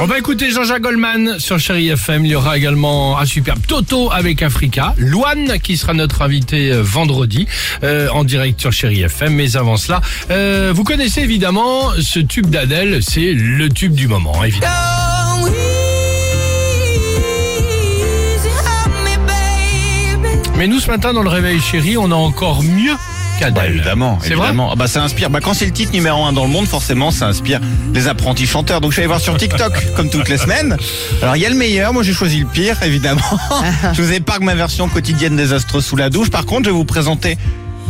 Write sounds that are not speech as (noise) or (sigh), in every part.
On va écouter Jean-Jacques Goldman sur Chéri FM. Il y aura également un superbe Toto avec Africa. Loane qui sera notre invité euh, vendredi euh, en direct sur Chéri FM. Mais avant cela, euh, vous connaissez évidemment ce tube d'Adèle. C'est le tube du moment, évidemment. Mais nous, ce matin, dans le Réveil Chéri, on a encore mieux qu'Adèle. Bah, évidemment, C'est vrai. Ah bah, ça inspire. Bah, quand c'est le titre numéro un dans le monde, forcément, ça inspire les apprentis chanteurs. Donc, je suis allé voir sur TikTok, (laughs) comme toutes les semaines. Alors, il y a le meilleur. Moi, j'ai choisi le pire, évidemment. (laughs) je vous épargne ma version quotidienne désastreuse sous la douche. Par contre, je vais vous présenter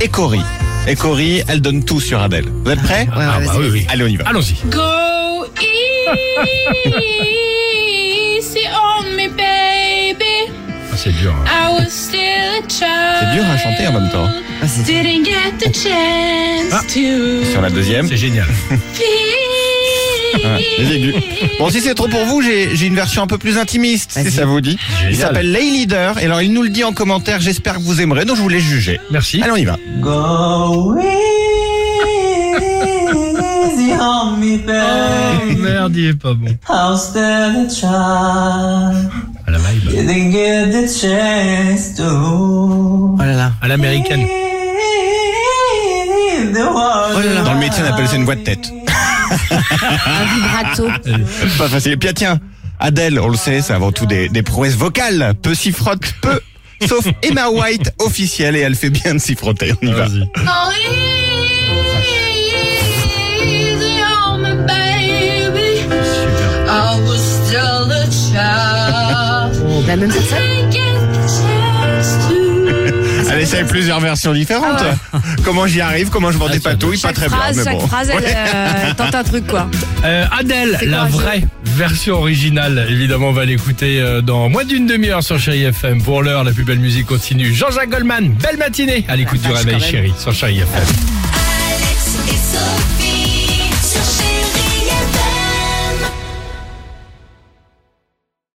Ekory. Ekory, elle donne tout sur Adèle. Vous êtes prêts Ah, bah oui, oui. Allez, on y va. Allons-y. Go easy (laughs) on me, baby. Ah, c'est dur. hein. I was still a child. Dur à chanter en même temps. Didn't get the chance Ah. to Sur la deuxième. C'est génial. (laughs) Ouais, les aigus. Bon, si c'est trop pour vous, j'ai j'ai une version un peu plus intimiste, si ça vous dit. Il s'appelle Lay Leader. Et alors, il nous le dit en commentaire. J'espère que vous aimerez. Donc, je vous laisse juger. Merci. Allez, on y va. Go easy on me, Oh, merde, il est pas bon. La vibe. Oh là là. À l'américaine. feel the world Dans le métier, on appelle ça une voix de tête. Un vibrato. (laughs) Pas facile. Et puis, ah, tiens, Adèle, on le sait, c'est avant tout des, des prouesses vocales. Peu s'y frotte, peu. Sauf Emma White, officielle, et elle fait bien de s'y frotter. On y va. La même personne. (laughs) Elle essaye plusieurs versions différentes. Comment j'y arrive, comment je vends des patouilles, pas Chaque très phrase, bien, mais chaque bon. phrase, elle euh, tente un truc quoi. Euh, Adèle, la vraie version originale. Évidemment, on va l'écouter euh, dans moins d'une demi-heure sur Chéri FM. Pour l'heure, la plus belle musique continue. Jean-Jacques Goldman, belle matinée à l'écoute du réveil chéri sur Chéri FM.